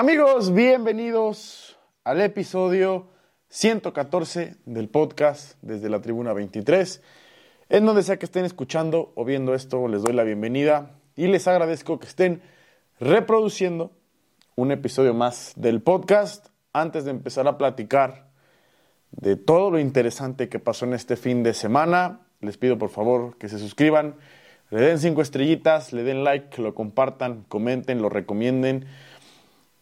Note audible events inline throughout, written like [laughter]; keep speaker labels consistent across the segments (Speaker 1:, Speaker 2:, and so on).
Speaker 1: Amigos, bienvenidos al episodio 114 del podcast desde la Tribuna 23. En donde sea que estén escuchando o viendo esto, les doy la bienvenida y les agradezco que estén reproduciendo un episodio más del podcast. Antes de empezar a platicar de todo lo interesante que pasó en este fin de semana, les pido por favor que se suscriban, le den cinco estrellitas, le den like, lo compartan, comenten, lo recomienden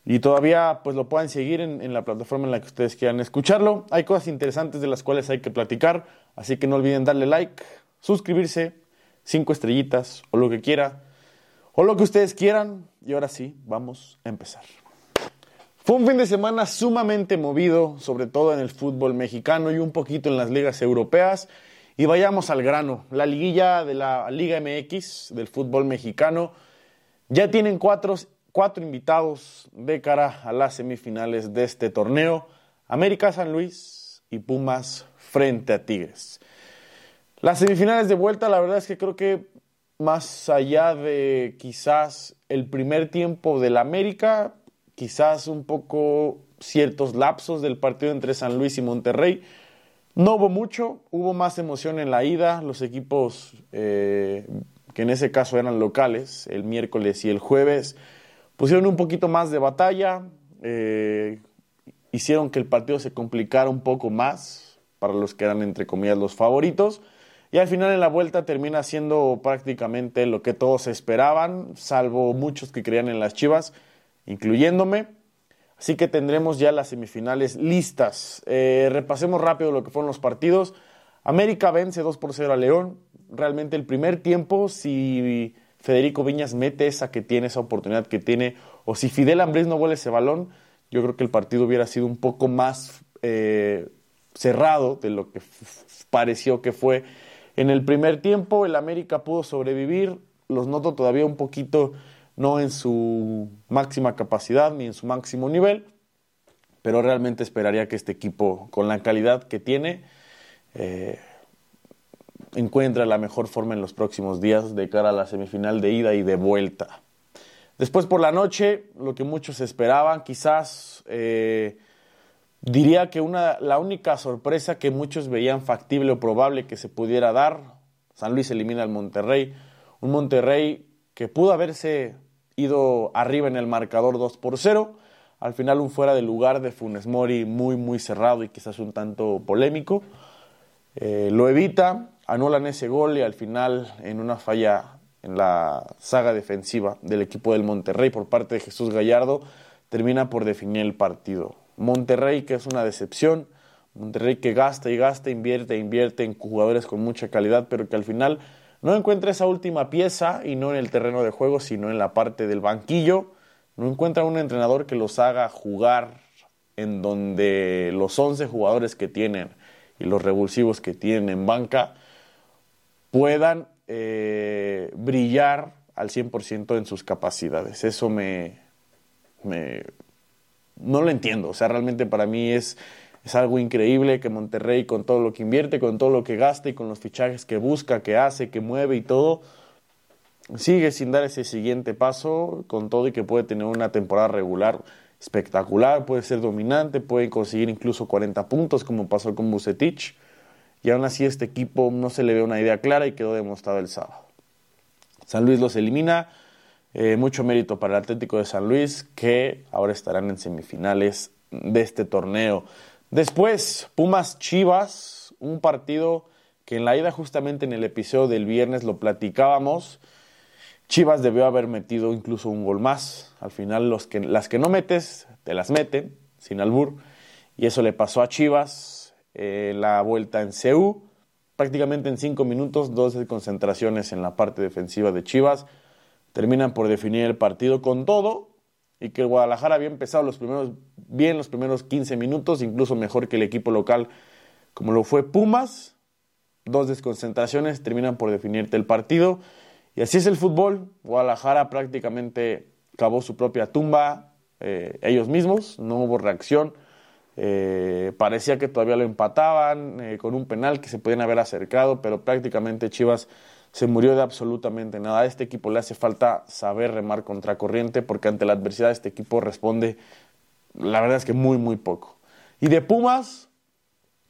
Speaker 1: y todavía pues lo puedan seguir en, la plataforma en la que ustedes quieran escucharlo. Hay cosas interesantes de las cuales hay que platicar, así que no olviden darle like, suscribirse, cinco estrellitas o lo que quiera, o lo que ustedes quieran. Y ahora sí, vamos a empezar. Fue un fin de semana sumamente movido, sobre todo en el fútbol mexicano y un poquito en las ligas europeas. Y vayamos al grano. La liguilla de la Liga MX del fútbol mexicano ya tienen cuatro cuatro invitados de cara a las semifinales de este torneo, América San Luis y Pumas frente a Tigres. Las semifinales de vuelta, la verdad es que creo que más allá de quizás el primer tiempo del América, quizás un poco ciertos lapsos del partido entre San Luis y Monterrey, no hubo mucho, hubo más emoción en la ida, los equipos eh, que en ese caso eran locales, el miércoles y el jueves, pusieron un poquito más de batalla, eh, hicieron que el partido se complicara un poco más para los que eran entre comillas los favoritos. Y al final en la vuelta termina siendo prácticamente lo que todos esperaban, salvo muchos que creían en las Chivas, incluyéndome. Así que tendremos ya las semifinales listas. Eh, repasemos rápido lo que fueron los partidos. América vence 2 por 0 a León. Realmente el primer tiempo, si Federico Viñas mete esa que tiene, esa oportunidad que tiene, o si Fidel Ambriz no vuelve ese balón, yo creo que el partido hubiera sido un poco más eh, cerrado de lo que pareció que fue en el primer tiempo. El América pudo sobrevivir, los noto todavía un poquito no en su máxima capacidad ni en su máximo nivel, pero realmente esperaría que este equipo, con la calidad que tiene, eh, encuentra la mejor forma en los próximos días de cara a la semifinal de ida y de vuelta. Después por la noche, lo que muchos esperaban, quizás eh, diría que una, la única sorpresa que muchos veían factible o probable que se pudiera dar, San Luis elimina al Monterrey, un Monterrey que pudo haberse ido arriba en el marcador 2 por 0, al final un fuera de lugar de Funes Mori muy muy cerrado y quizás un tanto polémico, eh, lo evita, anulan ese gol y al final en una falla en la saga defensiva del equipo del Monterrey por parte de Jesús Gallardo termina por definir el partido. Monterrey que es una decepción, Monterrey que gasta y gasta, invierte invierte en jugadores con mucha calidad, pero que al final no encuentra esa última pieza y no en el terreno de juego, sino en la parte del banquillo. No encuentra un entrenador que los haga jugar en donde los 11 jugadores que tienen y los revulsivos que tienen en banca puedan eh, brillar al 100% en sus capacidades. Eso me, No lo entiendo. O sea, realmente para mí es, es algo increíble que Monterrey, con todo lo que invierte, con todo lo que gasta y con los fichajes que busca, que hace, que mueve y todo, sigue sin dar ese siguiente paso, con todo y que puede tener una temporada regular espectacular, puede ser dominante, puede conseguir incluso 40 puntos, como pasó con Bucetich y aún así este equipo no se le ve una idea clara y quedó demostrado el sábado. San Luis los elimina, eh, mucho mérito para el Atlético de San Luis que ahora estarán en semifinales de este torneo. Después, Pumas Chivas, un partido que en la ida justamente en el episodio del viernes lo platicábamos. Chivas debió haber metido incluso un gol más. Al final los que, las que no metes, te las meten, sin albur. Y eso le pasó a Chivas eh, la vuelta en CEU. Prácticamente en cinco minutos, 12 concentraciones en la parte defensiva de Chivas. Terminan por definir el partido con todo y que Guadalajara había empezado los primeros, bien los primeros 15 minutos, incluso mejor que el equipo local como lo fue Pumas. Dos desconcentraciones terminan por definirte el partido. Y así es el fútbol. Guadalajara prácticamente cavó su propia tumba eh, ellos mismos, no hubo reacción. Eh, parecía que todavía lo empataban eh, con un penal que se podían haber acercado, pero prácticamente Chivas se murió de absolutamente nada. A este equipo le hace falta saber remar contra corriente porque ante la adversidad este equipo responde, la verdad es que muy, muy poco. Y de Pumas,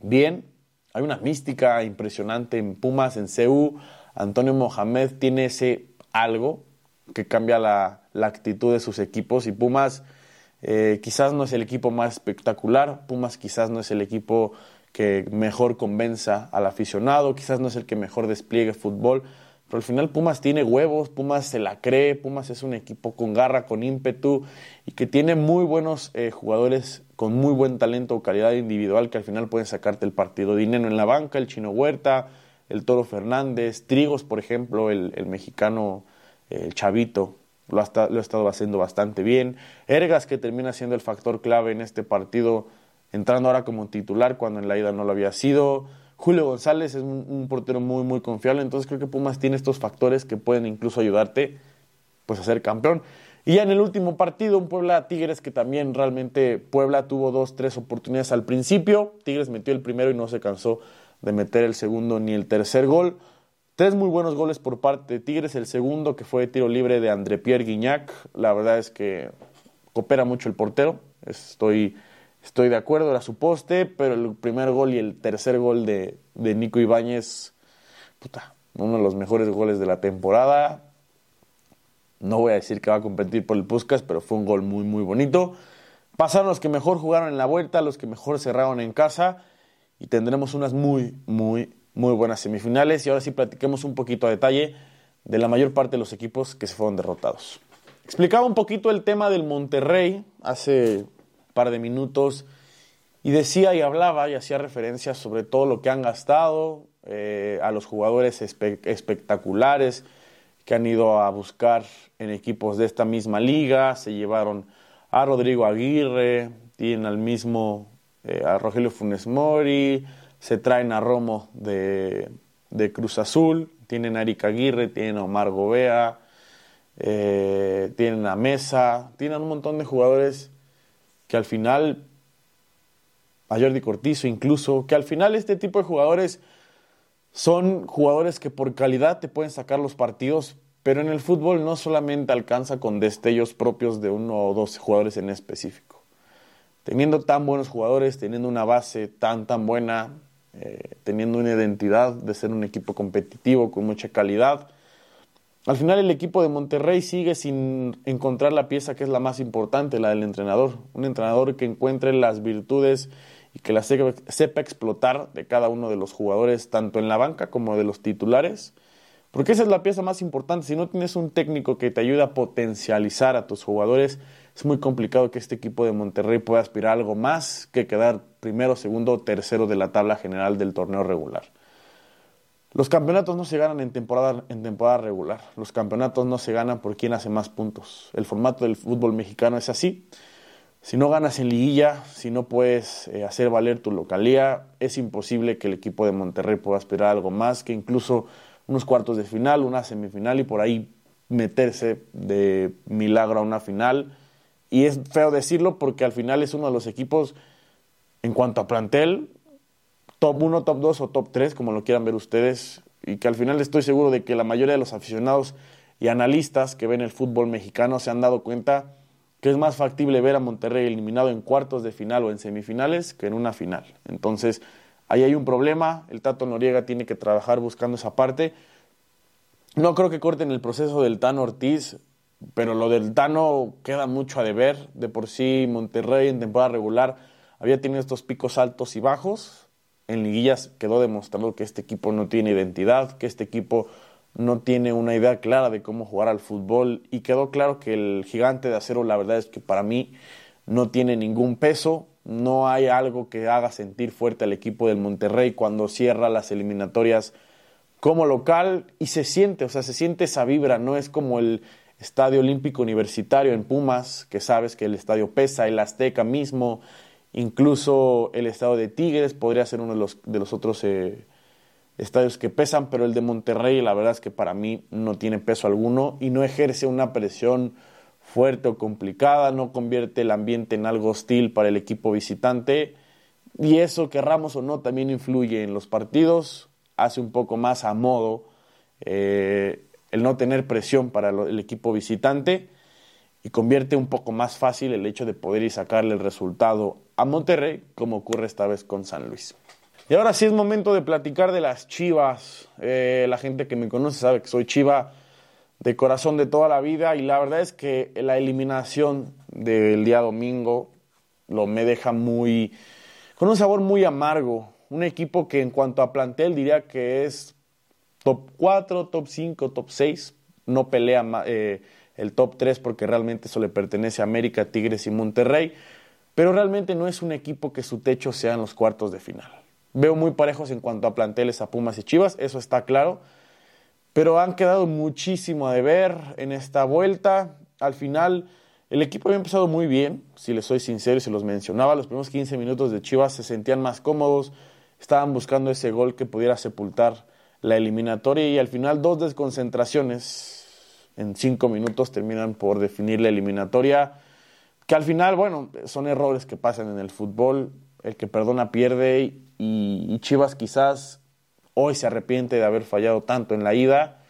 Speaker 1: bien, hay una mística impresionante en Pumas, en CEU. Antonio Mohamed tiene ese algo que cambia la, actitud de sus equipos y Pumas eh, quizás no es el equipo más espectacular, Pumas quizás no es el equipo que mejor convenza al aficionado, quizás no es el que mejor despliegue fútbol, pero al final Pumas tiene huevos, Pumas se la cree, Pumas es un equipo con garra, con ímpetu y que tiene muy buenos eh, jugadores con muy buen talento o calidad individual que al final pueden sacarte el partido. Dinero en la banca, el Chino Huerta, el Toro Fernández, Trigos, por ejemplo, el, mexicano, el Chavito, lo ha, estado haciendo bastante bien. Ergas, que termina siendo el factor clave en este partido entrando ahora como titular cuando en la ida no lo había sido. Julio González es un, portero muy, muy confiable, entonces creo que Pumas tiene estos factores que pueden incluso ayudarte pues, a ser campeón. Y ya en el último partido, un Puebla Tigres que también realmente Puebla tuvo dos, tres oportunidades al principio. Tigres metió el primero y no se cansó de meter el segundo ni el tercer gol. Tres muy buenos goles por parte de Tigres. El segundo que fue tiro libre de André Pierre Guignac. La verdad es que coopera mucho el portero. Estoy Estoy de acuerdo, era su poste, pero el primer gol y el tercer gol de, Nico Ibáñez, puta, uno de los mejores goles de la temporada. No voy a decir que va a competir por el Puskas, pero fue un gol muy, muy bonito. Pasaron los que mejor jugaron en la vuelta, los que mejor cerraron en casa y tendremos unas muy, muy, muy buenas semifinales. Y ahora sí platiquemos un poquito a detalle de la mayor parte de los equipos que se fueron derrotados. Explicaba un poquito el tema del Monterrey hace par de minutos y decía y hablaba y hacía referencia sobre todo lo que han gastado, eh, a los jugadores espectaculares que han ido a buscar en equipos de esta misma liga, se llevaron a Rodrigo Aguirre, tienen al mismo eh, a Rogelio Funes Mori, se traen a Romo de, Cruz Azul, tienen a Erika Aguirre, tienen a Omar Gobea, eh, tienen a Mesa, tienen un montón de jugadores que al final, a Jordi Cortizo incluso, que al final este tipo de jugadores son jugadores que por calidad te pueden sacar los partidos, pero en el fútbol no solamente alcanza con destellos propios de uno o dos jugadores en específico. Teniendo tan buenos jugadores, teniendo una base tan, tan buena, eh, teniendo una identidad de ser un equipo competitivo con mucha calidad, al final el equipo de Monterrey sigue sin encontrar la pieza que es la más importante, la del entrenador. Un entrenador que encuentre las virtudes y que las sepa, explotar de cada uno de los jugadores, tanto en la banca como de los titulares. Porque esa es la pieza más importante. Si no tienes un técnico que te ayude a potencializar a tus jugadores, es muy complicado que este equipo de Monterrey pueda aspirar a algo más que quedar primero, segundo o tercero de la tabla general del torneo regular. Los campeonatos no se ganan en temporada, en temporada regular. Los campeonatos no se ganan por quién hace más puntos. El formato del fútbol mexicano es así. Si no ganas en liguilla, si no puedes eh, hacer valer tu localía, es imposible que el equipo de Monterrey pueda aspirar a algo más que incluso unos cuartos de final, una semifinal y por ahí meterse de milagro a una final. Y es feo decirlo porque al final es uno de los equipos, en cuanto a plantel, top 1, top 2 o top 3, como lo quieran ver ustedes, y que al final estoy seguro de que la mayoría de los aficionados y analistas que ven el fútbol mexicano se han dado cuenta que es más factible ver a Monterrey eliminado en cuartos de final o en semifinales que en una final. Entonces, ahí hay un problema, el Tato Noriega tiene que trabajar buscando esa parte. No creo que corten el proceso del Tano Ortiz, pero lo del Tano queda mucho a deber. De por sí, Monterrey en temporada regular había tenido estos picos altos y bajos, en liguillas quedó demostrado que este equipo no tiene identidad, que este equipo no tiene una idea clara de cómo jugar al fútbol. Y quedó claro que el gigante de acero la verdad es que para mí no tiene ningún peso, no hay algo que haga sentir fuerte al equipo del Monterrey cuando cierra las eliminatorias como local. Y se siente, o sea, se siente esa vibra, no es como el Estadio Olímpico Universitario en Pumas, que sabes que el estadio pesa, el Azteca mismo, Incluso el estado de Tigres podría ser uno de los, de los otros eh, estadios que pesan, pero el de Monterrey la verdad es que para mí no tiene peso alguno y no ejerce una presión fuerte o complicada, no convierte el ambiente en algo hostil para el equipo visitante. Y eso, querramos o no, también influye en los partidos, hace un poco más a modo eh, el no tener presión para el equipo visitante y convierte un poco más fácil el hecho de poder ir sacarle el resultado a Monterrey, como ocurre esta vez con San Luis. Y ahora sí es momento de platicar de las chivas. Eh, la gente que me conoce sabe que soy chiva de corazón de toda la vida y la verdad es que la eliminación del día domingo lo me deja muy con un sabor muy amargo. Un equipo que en cuanto a plantel diría que es top 4, top 5, top 6. No pelea eh, el top 3 porque realmente eso le pertenece a América, Tigres y Monterrey. Pero realmente no es un equipo que su techo sea en los cuartos de final. Veo muy parejos en cuanto a planteles a Pumas y Chivas, eso está claro. Pero han quedado muchísimo a deber en esta vuelta. Al final el equipo había empezado muy bien, si les soy sincero y se los mencionaba, los primeros 15 minutos de Chivas se sentían más cómodos, estaban buscando ese gol que pudiera sepultar la eliminatoria y al final dos desconcentraciones en cinco minutos terminan por definir la eliminatoria, que al final, bueno, son errores que pasan en el fútbol, el que perdona pierde y, Chivas quizás hoy se arrepiente de haber fallado tanto en la ida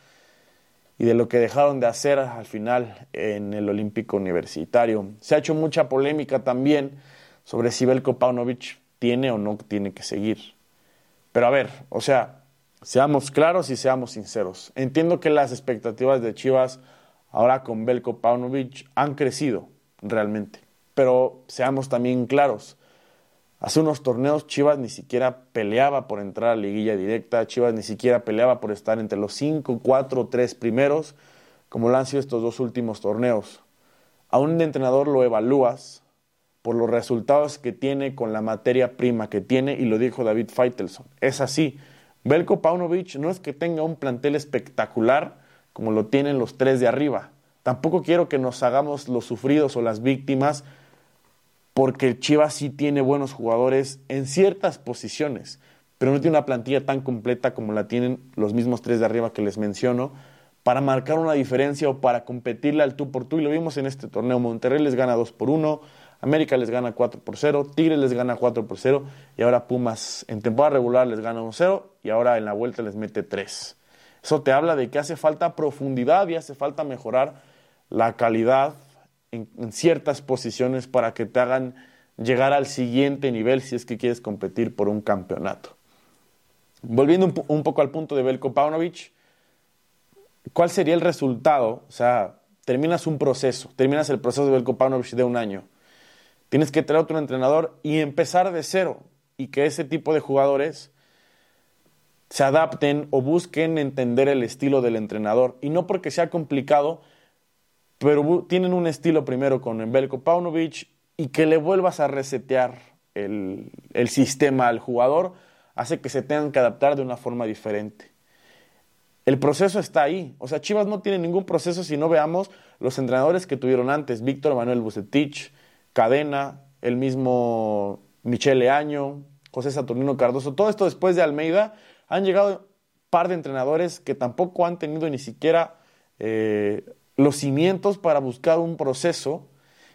Speaker 1: y de lo que dejaron de hacer al final en el Olímpico Universitario. Se ha hecho mucha polémica también sobre si Belko Paunovic tiene o no tiene que seguir. Pero a ver, o sea, seamos claros y seamos sinceros. Entiendo que las expectativas de Chivas ahora con Belko Paunovic han crecido realmente, pero seamos también claros. Hace unos torneos Chivas ni siquiera peleaba por entrar a liguilla directa, Chivas ni siquiera peleaba por estar entre los 5, 4, 3 primeros, como lo han sido estos dos últimos torneos. A un entrenador lo evalúas por los resultados que tiene con la materia prima que tiene, y lo dijo David Feitelson. Es así. Belko Paunovic no es que tenga un plantel espectacular como lo tienen los tres de arriba. Tampoco quiero que nos hagamos los sufridos o las víctimas porque Chivas sí tiene buenos jugadores en ciertas posiciones, pero no tiene una plantilla tan completa como la tienen los mismos tres de arriba que les menciono, para marcar una diferencia o para competirle al tú por tú. Y lo vimos en este torneo. Monterrey les gana 2 por 1, América les gana 4 por 0, Tigres les gana 4 por 0 y ahora Pumas en temporada regular les gana 1 0 y ahora en la vuelta les mete 3. Eso te habla de que hace falta profundidad y hace falta mejorar la calidad en, ciertas posiciones para que te hagan llegar al siguiente nivel si es que quieres competir por un campeonato. Volviendo un, poco al punto de Belko Paunovic, ¿cuál sería el resultado? O sea, terminas un proceso, terminas el proceso de Belko Paunovic de un año. Tienes que traer otro entrenador y empezar de cero y que ese tipo de jugadores se adapten o busquen entender el estilo del entrenador. Y no porque sea complicado, pero tienen un estilo primero con Belko Paunovic y que le vuelvas a resetear el, el, sistema al jugador hace que se tengan que adaptar de una forma diferente. El proceso está ahí. O sea, Chivas no tiene ningún proceso si no veamos los entrenadores que tuvieron antes. Víctor Manuel Bucetich, Cadena, el mismo Michele Año, José Saturnino Cardoso. Todo esto después de Almeida han llegado un par de entrenadores que tampoco han tenido ni siquiera eh, los cimientos para buscar un proceso.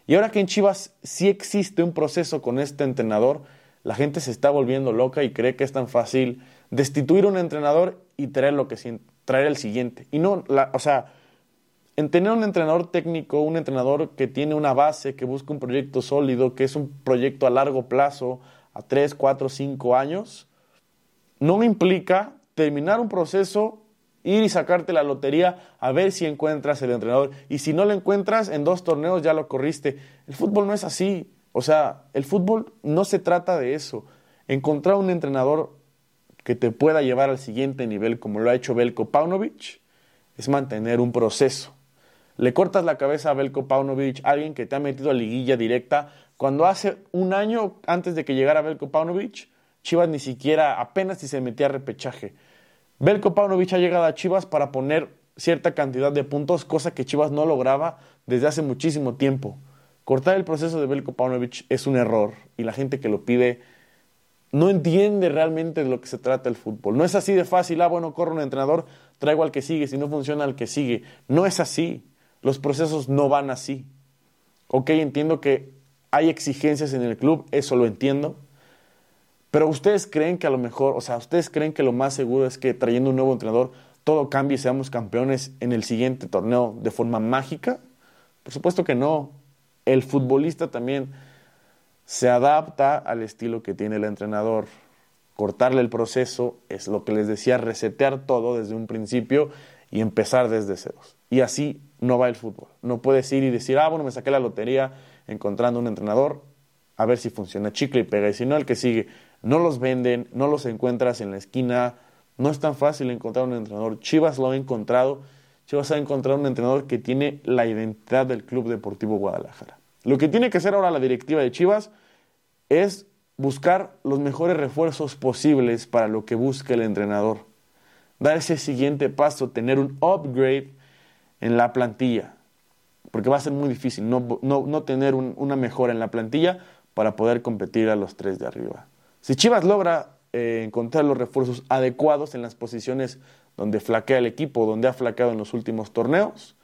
Speaker 1: Y ahora que en Chivas sí existe un proceso con este entrenador, la gente se está volviendo loca y cree que es tan fácil destituir un entrenador y traer, lo que, traer el siguiente. Y no, la, o sea, en tener un entrenador técnico, un entrenador que tiene una base, que busca un proyecto sólido, que es un proyecto a largo plazo, a 3, 4, 5 años, no implica terminar un proceso ir y sacarte la lotería a ver si encuentras el entrenador. Y si no lo encuentras, en dos torneos ya lo corriste. El fútbol no es así. O sea, el fútbol no se trata de eso. Encontrar un entrenador que te pueda llevar al siguiente nivel, como lo ha hecho Belko Paunovic, es mantener un proceso. Le cortas la cabeza a Belko Paunovic, alguien que te ha metido a liguilla directa, cuando hace un año antes de que llegara Belko Paunovic, Chivas ni siquiera apenas si se metía a repechaje. Belko Paunovic ha llegado a Chivas para poner cierta cantidad de puntos, cosa que Chivas no lograba desde hace muchísimo tiempo. Cortar el proceso de Belko Paunovic es un error y la gente que lo pide no entiende realmente de lo que se trata el fútbol. No es así de fácil, ah, bueno, corro un entrenador, traigo al que sigue, si no funciona al que sigue. No es así. Los procesos no van así. Ok, entiendo que hay exigencias en el club, eso lo entiendo, pero ustedes creen que a lo mejor, o sea, ustedes creen que lo más seguro es que trayendo un nuevo entrenador todo cambie y seamos campeones en el siguiente torneo de forma mágica? Por supuesto que no. El futbolista también se adapta al estilo que tiene el entrenador. Cortarle el proceso es lo que les decía, resetear todo desde un principio y empezar desde ceros. Y así no va el fútbol. No puedes ir y decir, ah, bueno, me saqué la lotería encontrando un entrenador, a ver si funciona chicle y pega. Y si no, el que sigue. No los venden, no los encuentras en la esquina. No es tan fácil encontrar un entrenador. Chivas lo ha encontrado. Chivas ha encontrado un entrenador que tiene la identidad del Club Deportivo Guadalajara. Lo que tiene que hacer ahora la directiva de Chivas es buscar los mejores refuerzos posibles para lo que busca el entrenador. Dar ese siguiente paso, tener un upgrade en la plantilla. Porque va a ser muy difícil no, no, tener una mejora en la plantilla para poder competir a los tres de arriba. Si Chivas logra eh, encontrar los refuerzos adecuados en las posiciones donde flaquea el equipo, donde ha flaqueado en los últimos torneos,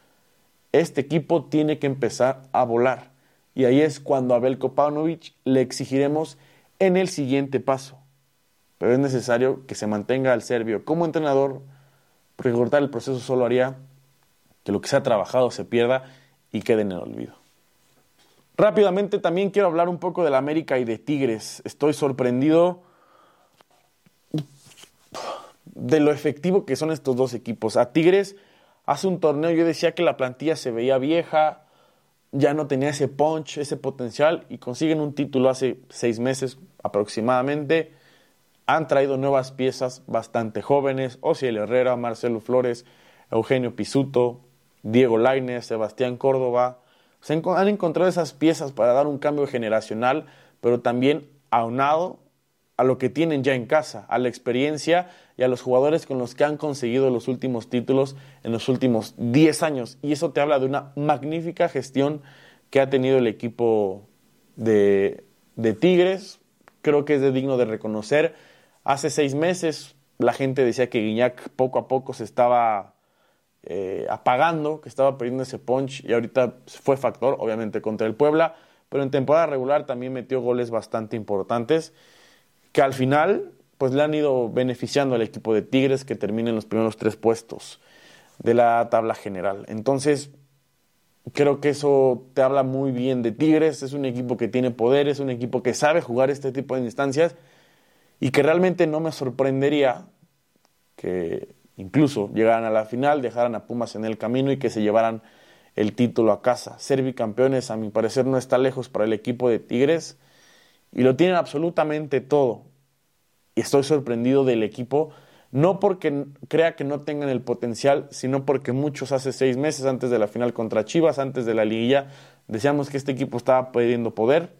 Speaker 1: este equipo tiene que empezar a volar. Y ahí es cuando a Belko le exigiremos en el siguiente paso. Pero es necesario que se mantenga al serbio como entrenador, porque cortar el proceso solo haría que lo que se ha trabajado se pierda y quede en el olvido. Rápidamente también quiero hablar un poco de la América y de Tigres. Estoy sorprendido de lo efectivo que son estos dos equipos. A Tigres hace un torneo yo decía que la plantilla se veía vieja, ya no tenía ese punch, ese potencial y consiguen un título hace seis meses aproximadamente. Han traído nuevas piezas bastante jóvenes, Osiel Herrera, Marcelo Flores, Eugenio Pisuto, Diego Lainez, Sebastián Córdoba. Se han encontrado esas piezas para dar un cambio generacional, pero también aunado a lo que tienen ya en casa, a la experiencia y a los jugadores con los que han conseguido los últimos títulos en los últimos 10 años. Y eso te habla de una magnífica gestión que ha tenido el equipo de, Tigres. Creo que es digno de reconocer. Hace seis meses la gente decía que Guiñac poco a poco se estaba eh, apagando, que estaba perdiendo ese punch y ahorita fue factor, obviamente, contra el Puebla, pero en temporada regular también metió goles bastante importantes que al final pues le han ido beneficiando al equipo de Tigres que termina en los primeros tres puestos de la tabla general. Entonces, creo que eso te habla muy bien de Tigres, es un equipo que tiene poder, es un equipo que sabe jugar este tipo de instancias y que realmente no me sorprendería que incluso llegaran a la final, dejaran a Pumas en el camino y que se llevaran el título a casa. Ser bicampeones, a mi parecer, no está lejos para el equipo de Tigres y lo tienen absolutamente todo. Y estoy sorprendido del equipo, no porque crea que no tengan el potencial, sino porque muchos hace seis meses antes de la final contra Chivas, antes de la liguilla, decíamos que este equipo estaba perdiendo poder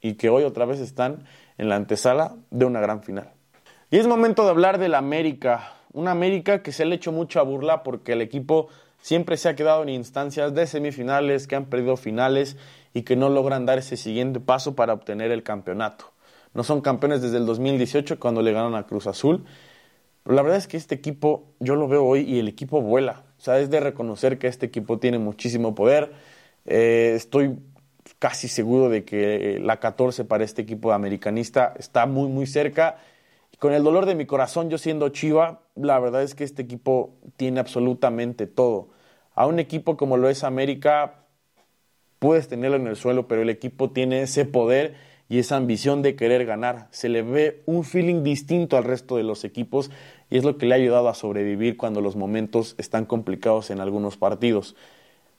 Speaker 1: y que hoy otra vez están en la antesala de una gran final. Y es momento de hablar de la América, una América que se le ha hecho mucha burla porque el equipo siempre se ha quedado en instancias de semifinales, que han perdido finales y que no logran dar ese siguiente paso para obtener el campeonato. No son campeones desde el 2018 cuando le ganan a Cruz Azul. Pero la verdad es que este equipo, yo lo veo hoy y el equipo vuela. O sea, es de reconocer que este equipo tiene muchísimo poder. Eh, estoy casi seguro de que la 14 para este equipo americanista está muy, muy cerca. Con el dolor de mi corazón, yo siendo Chiva, la verdad es que este equipo tiene absolutamente todo. A un equipo como lo es América, puedes tenerlo en el suelo, pero el equipo tiene ese poder y esa ambición de querer ganar. Se le ve un feeling distinto al resto de los equipos y es lo que le ha ayudado a sobrevivir cuando los momentos están complicados en algunos partidos.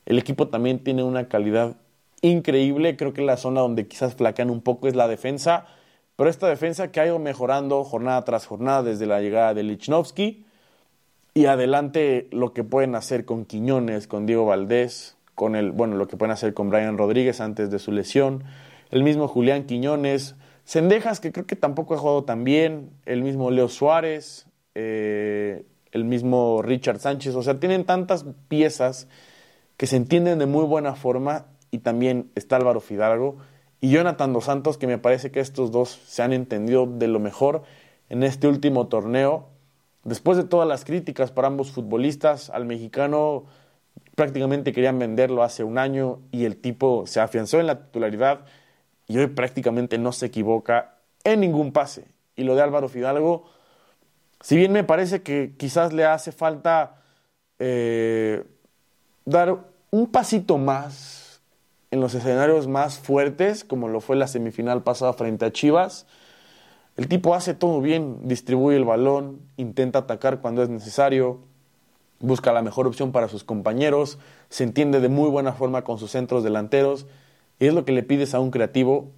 Speaker 1: El equipo también tiene una calidad increíble, creo que la zona donde quizás flaquean un poco es la defensa, pero esta defensa que ha ido mejorando jornada tras jornada desde la llegada de Lichnowsky y adelante lo que pueden hacer con Quiñones, con Diego Valdés, con el, bueno, lo que pueden hacer con Brian Rodríguez antes de su lesión, el mismo Julián Quiñones, Cendejas, que creo que tampoco ha jugado tan bien, el mismo Leo Suárez, eh, el mismo Richard Sánchez, o sea, tienen tantas piezas que se entienden de muy buena forma y también está Álvaro Fidalgo y Jonathan Dos Santos, que me parece que estos dos se han entendido de lo mejor en este último torneo. Después de todas las críticas para ambos futbolistas, al mexicano prácticamente querían venderlo hace un año y el tipo se afianzó en la titularidad y hoy prácticamente no se equivoca en ningún pase. Y lo de Álvaro Fidalgo, Si bien me parece que quizás le hace falta eh, dar un pasito más en los escenarios más fuertes, como lo fue la semifinal pasada frente a Chivas, el tipo hace todo bien, distribuye el balón, intenta atacar cuando es necesario, busca la mejor opción para sus compañeros, se entiende de muy buena forma con sus centros delanteros, y es lo que le pides a un creativo,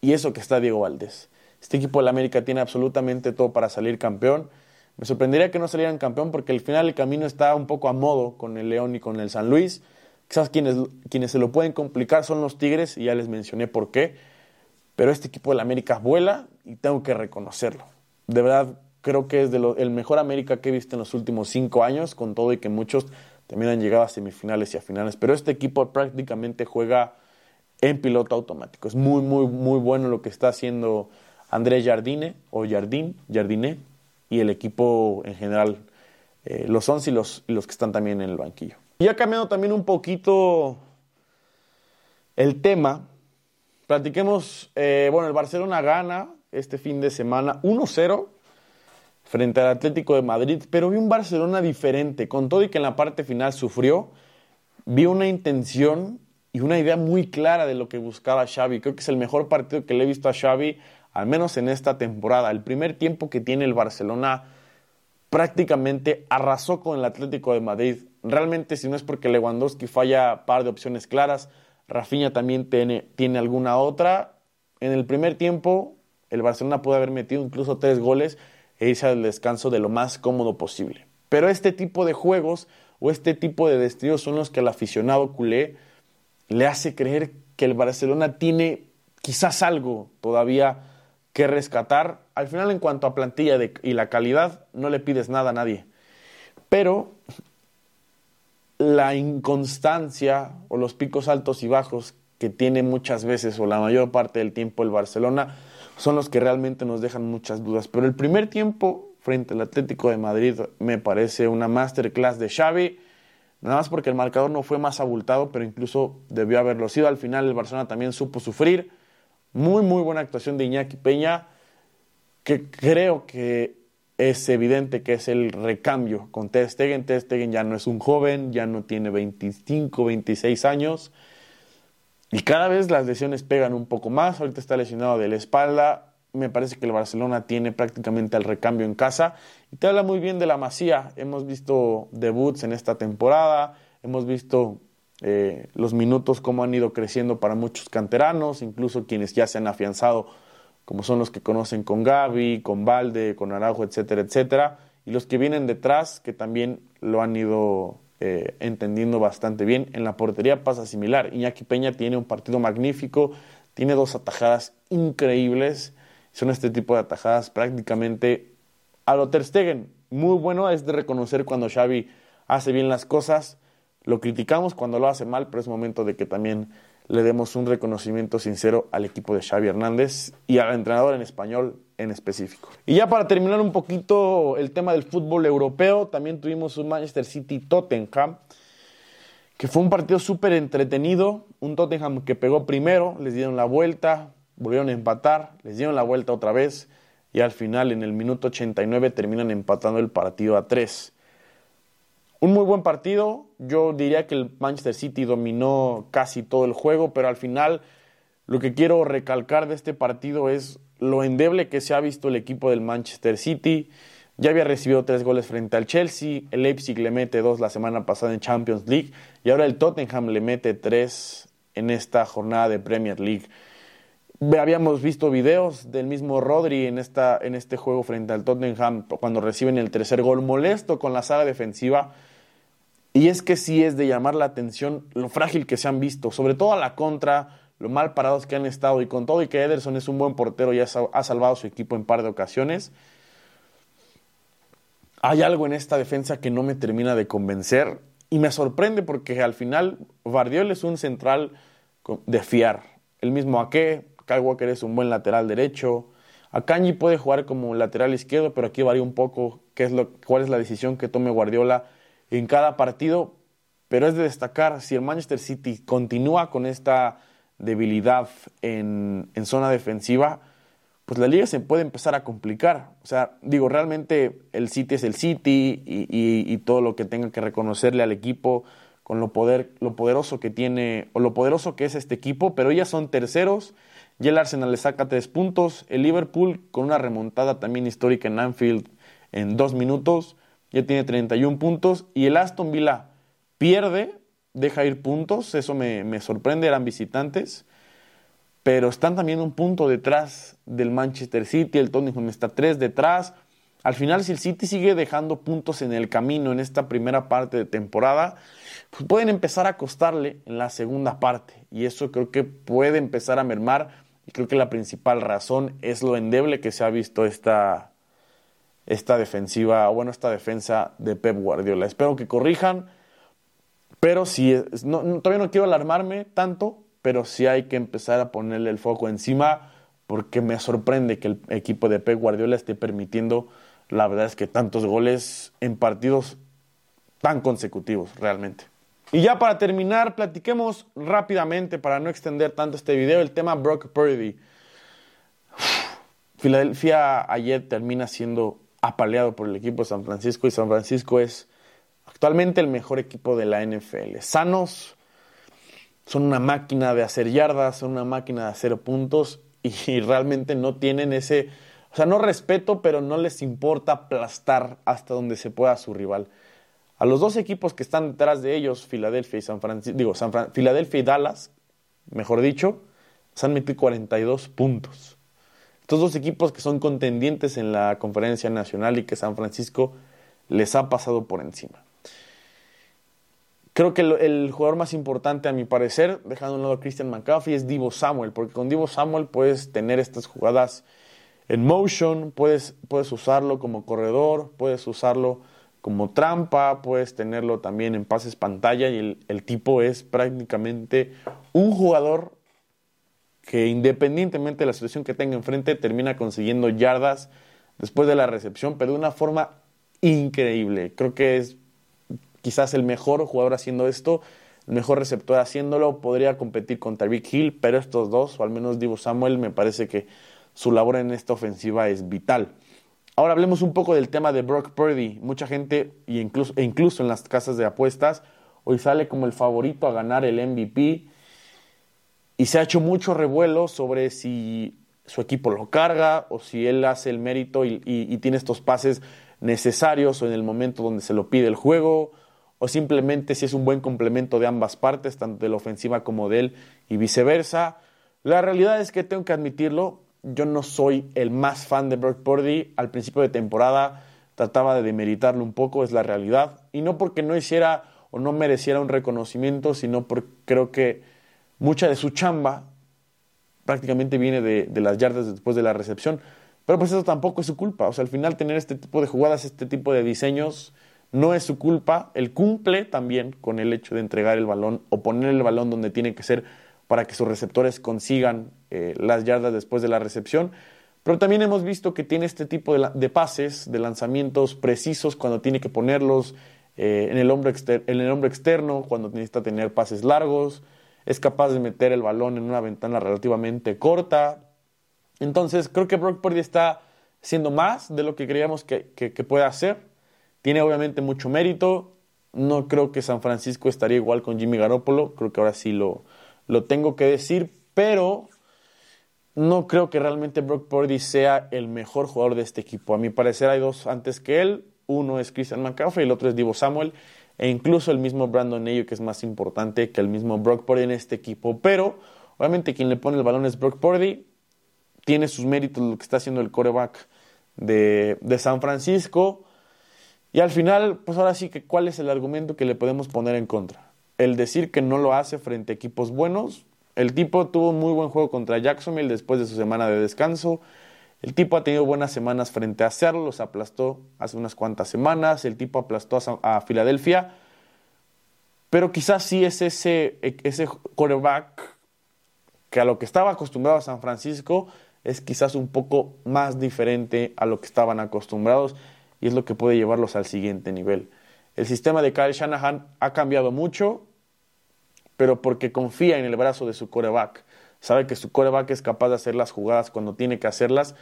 Speaker 1: y eso que está Diego Valdés. Este equipo de la América tiene absolutamente todo para salir campeón. Me sorprendería que no salieran campeón porque al final el camino está un poco a modo con el León y con el San Luis. Quizás quienes, quienes se lo pueden complicar son los Tigres, y ya les mencioné por qué. Pero este equipo de la América vuela y tengo que reconocerlo. De verdad, creo que es de el mejor América que he visto en los últimos cinco años, con todo y que muchos también han llegado a semifinales y a finales. Pero este equipo prácticamente juega en piloto automático. Es muy, muy, muy bueno lo que está haciendo Andrés Jardine o Jardín, Jardine y el equipo en general, eh, los 11 y los, y los que están también en el banquillo. Y ha cambiado también un poquito el tema Platiquemos, eh, bueno, el Barcelona gana este fin de semana 1-0 frente al Atlético de Madrid, pero vi un Barcelona diferente, con todo y que en la parte final sufrió, vi una intención y una idea muy clara de lo que buscaba Xavi. Creo que es el mejor partido que le he visto a Xavi, al menos en esta temporada. El primer tiempo que tiene el Barcelona prácticamente arrasó con el Atlético de Madrid. Realmente, si no es porque Lewandowski falla par de opciones claras, Rafinha también tiene, tiene alguna otra. En el primer tiempo, el Barcelona puede haber metido incluso tres goles e irse al descanso de lo más cómodo posible. Pero este tipo de juegos o este tipo de destellos son los que al aficionado culé le hace creer que el Barcelona tiene quizás algo todavía que rescatar. Al final, en cuanto a plantilla y la calidad, no le pides nada a nadie. Pero la inconstancia o los picos altos y bajos que tiene muchas veces o la mayor parte del tiempo el Barcelona son los que realmente nos dejan muchas dudas. Pero el primer tiempo frente al Atlético de Madrid me parece una masterclass de Xavi, nada más porque el marcador no fue más abultado, pero incluso debió haberlo sido. Al final el Barcelona también supo sufrir. Muy, muy buena actuación de Iñaki Peña, que creo que es evidente que es el recambio con Ter Stegen. Ter Stegen ya no es un joven, ya no tiene 25, 26 años. Y cada vez las lesiones pegan un poco más. Ahorita está lesionado de la espalda. Me parece que el Barcelona tiene prácticamente el recambio en casa. Y te habla muy bien de la Masía. Hemos visto debuts en esta temporada. Hemos visto eh, los minutos cómo han ido creciendo para muchos canteranos, incluso quienes ya se han afianzado como son los que conocen con Gaby, con Valde, con Araujo, etcétera, etcétera, y los que vienen detrás, que también lo han ido eh, entendiendo bastante bien. En la portería pasa similar. Iñaki Peña tiene un partido magnífico, tiene dos atajadas increíbles, son este tipo de atajadas prácticamente a lo Ter Stegen. Muy bueno es de reconocer cuando Xavi hace bien las cosas, lo criticamos cuando lo hace mal, pero es momento de que también le demos un reconocimiento sincero al equipo de Xavi Hernández y al entrenador en español en específico. Y ya para terminar un poquito el tema del fútbol europeo, también tuvimos un Manchester City Tottenham, que fue un partido súper entretenido, un Tottenham que pegó primero, les dieron la vuelta, volvieron a empatar, les dieron la vuelta otra vez y al final en el minuto 89 terminan empatando el partido a 3. Un muy buen partido. Yo diría que el Manchester City dominó casi todo el juego, pero al final lo que quiero recalcar de este partido es lo endeble que se ha visto el equipo del Manchester City. Ya había recibido tres goles frente al Chelsea, el Leipzig le mete dos la semana pasada en Champions League y ahora el Tottenham le mete tres en esta jornada de Premier League. Habíamos visto videos del mismo Rodri en, esta, en este juego frente al Tottenham cuando reciben el tercer gol molesto con la sala defensiva y es que sí es de llamar la atención lo frágil que se han visto, sobre todo a la contra, lo mal parados que han estado y con todo y que Ederson es un buen portero y ha salvado a su equipo en par de ocasiones. Hay algo en esta defensa que no me termina de convencer y me sorprende porque al final Bardiol es un central de fiar. El mismo Ake, Kyle Walker es un buen lateral derecho. Akanji puede jugar como lateral izquierdo, pero aquí varía un poco qué es lo, cuál es la decisión que tome Guardiola en cada partido, pero es de destacar si el Manchester City continúa con esta debilidad en, zona defensiva, pues la liga se puede empezar a complicar. O sea, digo, realmente el City es el City y, todo lo que tenga que reconocerle al equipo con lo, poder, lo poderoso que tiene o lo poderoso que es este equipo, pero ya son terceros. Ya el Arsenal le saca tres puntos. El Liverpool con una remontada también histórica en Anfield en dos minutos ya tiene 31 puntos. Y el Aston Villa pierde, deja ir puntos. Eso me, me sorprende, eran visitantes pero están también un punto detrás del Manchester City, el Tottenham está tres detrás. Al final, si el City sigue dejando puntos en el camino en esta primera parte de temporada, pues pueden empezar a costarle en la segunda parte. Y eso creo que puede empezar a mermar. Y creo que la principal razón es lo endeble que se ha visto esta, esta defensiva, bueno, esta defensa de Pep Guardiola. Espero que corrijan, pero si todavía no quiero alarmarme tanto, pero sí hay que empezar a ponerle el foco encima porque me sorprende que el equipo de Pep Guardiola esté permitiendo, la verdad es que tantos goles en partidos tan consecutivos realmente. Y ya para terminar, platiquemos rápidamente, para no extender tanto este video, el tema Brock Purdy. Filadelfia ayer termina siendo apaleado por el equipo de San Francisco y San Francisco es actualmente el mejor equipo de la NFL. Sanos, son una máquina de hacer yardas, son una máquina de hacer puntos [laughs] y, realmente no tienen ese, o sea, no respeto, pero no les importa aplastar hasta donde se pueda su rival. A los dos equipos que están detrás de ellos, Filadelfia y San Francisco, digo, San Filadelfia y Dallas, mejor dicho, se han metido 42 puntos. Estos dos equipos que son contendientes en la conferencia nacional y que San Francisco les ha pasado por encima. Creo que el, jugador más importante, a mi parecer, dejando un lado a Christian McCaffrey, es Divo Samuel, porque con Divo Samuel puedes tener estas jugadas en motion, puedes, puedes usarlo como corredor, puedes usarlo como trampa, puedes tenerlo también en pases pantalla y el tipo es prácticamente un jugador que independientemente de la situación que tenga enfrente, termina consiguiendo yardas después de la recepción, pero de una forma increíble. Creo que es quizás el mejor jugador haciendo esto, el mejor receptor haciéndolo, podría competir con Tyreek Hill, pero estos dos, o al menos Divo Samuel, me parece que su labor en esta ofensiva es vital. Ahora hablemos un poco del tema de Brock Purdy. Mucha gente, y incluso, e incluso en las casas de apuestas, hoy sale como el favorito a ganar el MVP. Y se ha hecho mucho revuelo sobre si su equipo lo carga o si él hace el mérito y, tiene estos pases necesarios o en el momento donde se lo pide el juego o simplemente si es un buen complemento de ambas partes, tanto de la ofensiva como de él y viceversa. La realidad es que tengo que admitirlo, yo no soy el más fan de Brock Purdy. Al principio de temporada trataba de demeritarlo un poco, es la realidad. Y no porque no hiciera o no mereciera un reconocimiento, sino porque creo que mucha de su chamba prácticamente viene de, las yardas después de la recepción. Pero pues eso tampoco es su culpa. O sea, al final tener este tipo de jugadas, este tipo de diseños, no es su culpa, él cumple también con el hecho de entregar el balón o poner el balón donde tiene que ser para que sus receptores consigan eh, las yardas después de la recepción. Pero también hemos visto que tiene este tipo de, pases, de lanzamientos precisos cuando tiene que ponerlos eh, en, el hombro en el hombro externo, cuando necesita tener pases largos. Es capaz de meter el balón en una ventana relativamente corta. Entonces, creo que Brock Purdy está haciendo más de lo que creíamos que, que puede hacer tiene obviamente mucho mérito. No creo que San Francisco estaría igual con Jimmy Garoppolo. Creo que ahora sí lo, lo tengo que decir. Pero no creo que realmente Brock Purdy sea el mejor jugador de este equipo. A mi parecer hay dos antes que él. Uno es Christian McCaffrey y el otro es Divo Samuel. E incluso el mismo Brandon Ayo, que es más importante que el mismo Brock Purdy en este equipo. Pero obviamente quien le pone el balón es Brock Purdy. Tiene sus méritos lo que está haciendo el coreback de, de San Francisco. Y al final, pues ahora sí que cuál es el argumento que le podemos poner en contra. El decir que no lo hace frente a equipos buenos. El tipo tuvo un muy buen juego contra Jacksonville después de su semana de descanso. El tipo ha tenido buenas semanas frente a Seattle, los aplastó hace unas cuantas semanas. El tipo aplastó a, Filadelfia. Pero quizás sí es ese, ese quarterback que a lo que estaba acostumbrado a San Francisco es quizás un poco más diferente a lo que estaban acostumbrados y es lo que puede llevarlos al siguiente nivel. El sistema de Kyle Shanahan ha cambiado mucho, pero porque confía en el brazo de su coreback. Sabe que su coreback es capaz de hacer las jugadas cuando tiene que hacerlas,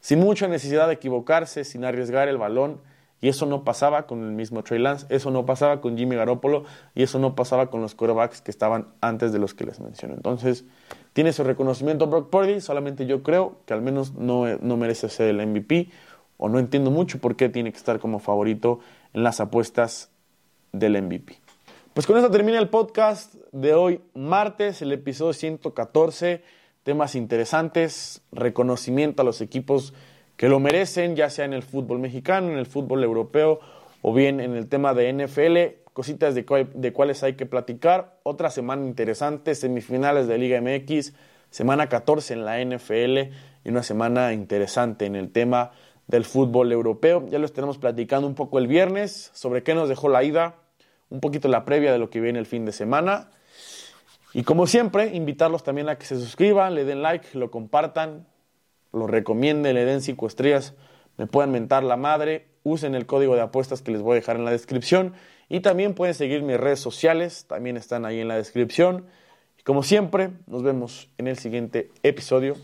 Speaker 1: sin mucha necesidad de equivocarse, sin arriesgar el balón. Y eso no pasaba con el mismo Trey Lance, eso no pasaba con Jimmy Garoppolo y eso no pasaba con los quarterbacks que estaban antes de los que les menciono. Entonces, tiene su reconocimiento Brock Purdy, solamente yo creo que al menos no, no merece ser el MVP o no entiendo mucho por qué tiene que estar como favorito en las apuestas del MVP. Pues con eso termina el podcast de hoy, martes, el episodio 114. Temas interesantes, reconocimiento a los equipos que lo merecen, ya sea en el fútbol mexicano, en el fútbol europeo o bien en el tema de NFL, cositas de, de cuáles hay que platicar. Otra semana interesante, semifinales de Liga MX, semana 14 en la NFL y una semana interesante en el tema del fútbol europeo. Ya lo estaremos platicando un poco el viernes sobre qué nos dejó la ida, un poquito la previa de lo que viene el fin de semana. Y como siempre, invitarlos también a que se suscriban, le den like, lo compartan, lo recomienden, le den cinco estrellas, me puedan mentar la madre, usen el código de apuestas que les voy a dejar en la descripción y también pueden seguir mis redes sociales, también están ahí en la descripción. Y como siempre, nos vemos en el siguiente episodio.